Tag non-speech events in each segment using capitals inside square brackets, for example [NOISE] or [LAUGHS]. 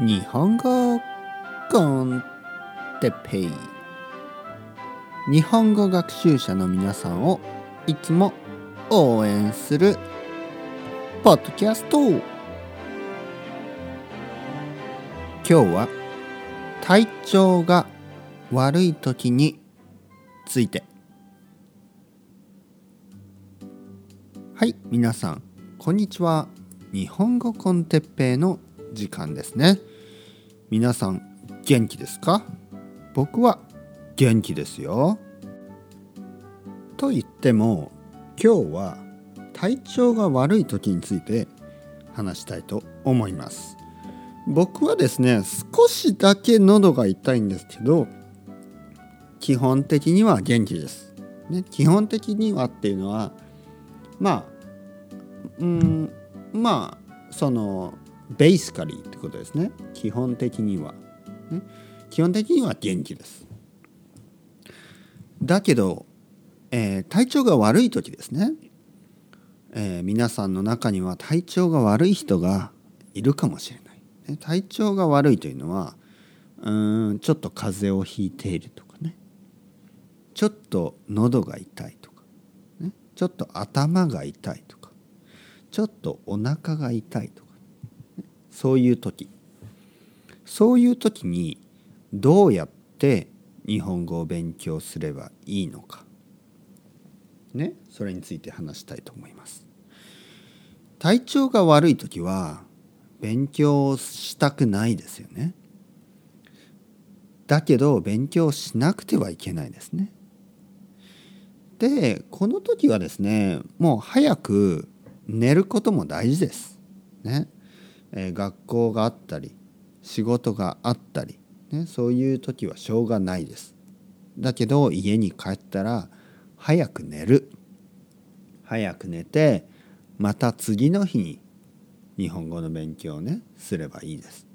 日本語コンテペイ。日本語学習者の皆さんをいつも応援するポッドキャスト。今日は体調が悪い時について。はい皆さんこんにちは。日本語コンテッペイの時間ですね。皆さん元気ですか？僕は元気ですよ。と言っても今日は体調が悪い時について話したいと思います。僕はですね少しだけ喉が痛いんですけど基本的には元気です、ね、基本的にはっていうのはまあうんまあそのベースカリーってことですね。基本的には、ね、基本的には元気です。だけど、えー、体調が悪い時ですね、えー、皆さんの中には体調が悪い人がいるかもしれない、ね、体調が悪いというのはうんちょっと風邪をひいているとかね。ちょっと喉が痛いとか、ね、ちょっと頭が痛いとか。ちょっとお腹が痛いとか。そういう時。そういう時にどうやって日本語を勉強すればいいのか。ねそれについて話したいと思います。体調が悪い時は勉強したくないですよね。だけど勉強しなくてはいけないですね。でこの時はですねもう早く寝ることも大事です。ね。え、学校があったり仕事があったり、ね、そういう時はしょうがないです。だけど家に帰ったら早く寝る。早く寝てまた次の日に日本語の勉強をねすればいいです。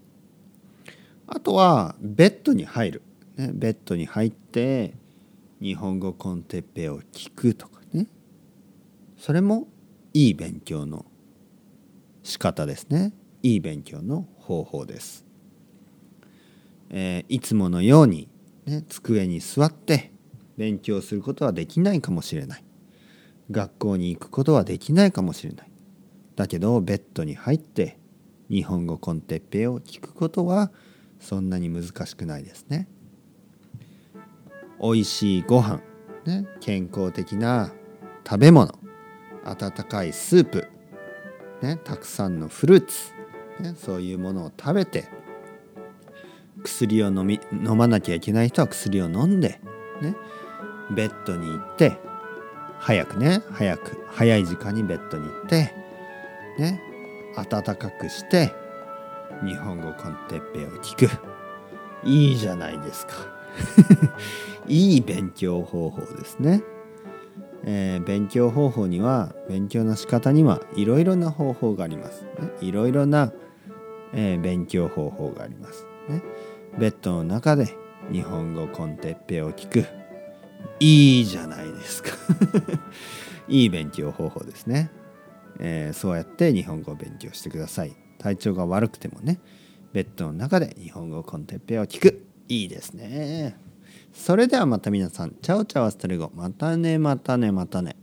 あとはベッドに入る、ね、ベッドに入って日本語コンテッペを聞くとかね。それもいい勉強の仕方ですね。いい勉強の方法です。えー、いつものように、ね、机に座って勉強することはできないかもしれない。学校に行くことはできないかもしれない。だけどベッドに入って日本語コンテッペを聞くことはそんなに難しくないですね。美味しいご飯、ね、健康的な食べ物温かいスープ、ね、たくさんのフルーツね、そういうものを食べて薬を飲み飲まなきゃいけない人は薬を飲んで、ね、ベッドに行って早くね早く早い時間にベッドに行ってね暖かくして日本語コンテッペを聞く。いいじゃないですか。[LAUGHS] いい勉強方法ですね、えー、勉強方法には勉強の仕方にはいろいろな方法がありますいろいろなえー、勉強方法があります、ね。ベッドの中で日本語コンテッペを聞く。いいじゃないですか [LAUGHS] いい勉強方法ですね、えー、そうやって日本語を勉強してください。体調が悪くてもね、ベッドの中で日本語コンテッペを聞く。いいですね。それではまた皆さん、チャオチャオストレゴ。またね、またね、またね。